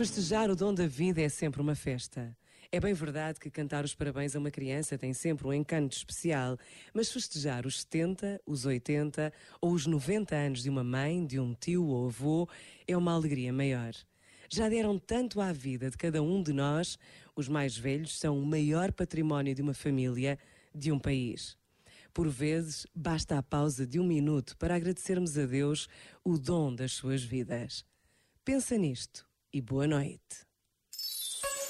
Festejar o dom da vida é sempre uma festa. É bem verdade que cantar os parabéns a uma criança tem sempre um encanto especial, mas festejar os 70, os 80 ou os 90 anos de uma mãe, de um tio ou avô é uma alegria maior. Já deram tanto à vida de cada um de nós, os mais velhos são o maior património de uma família, de um país. Por vezes, basta a pausa de um minuto para agradecermos a Deus o dom das suas vidas. Pensa nisto e boa noite.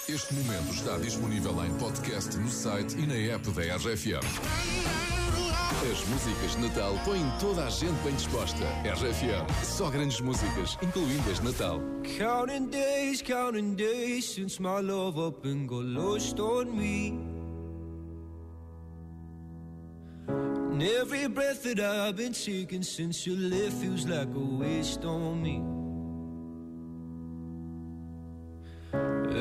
Este momento está disponível em podcast no site e na app da RFM. As músicas de Natal põem toda a gente bem disposta. RFM, só grandes músicas, incluindo as de Natal. Counting days, counting days since my love up and got lost on me. And every breath that I've been taking since you left feels like a waste on me.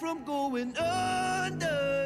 from going under.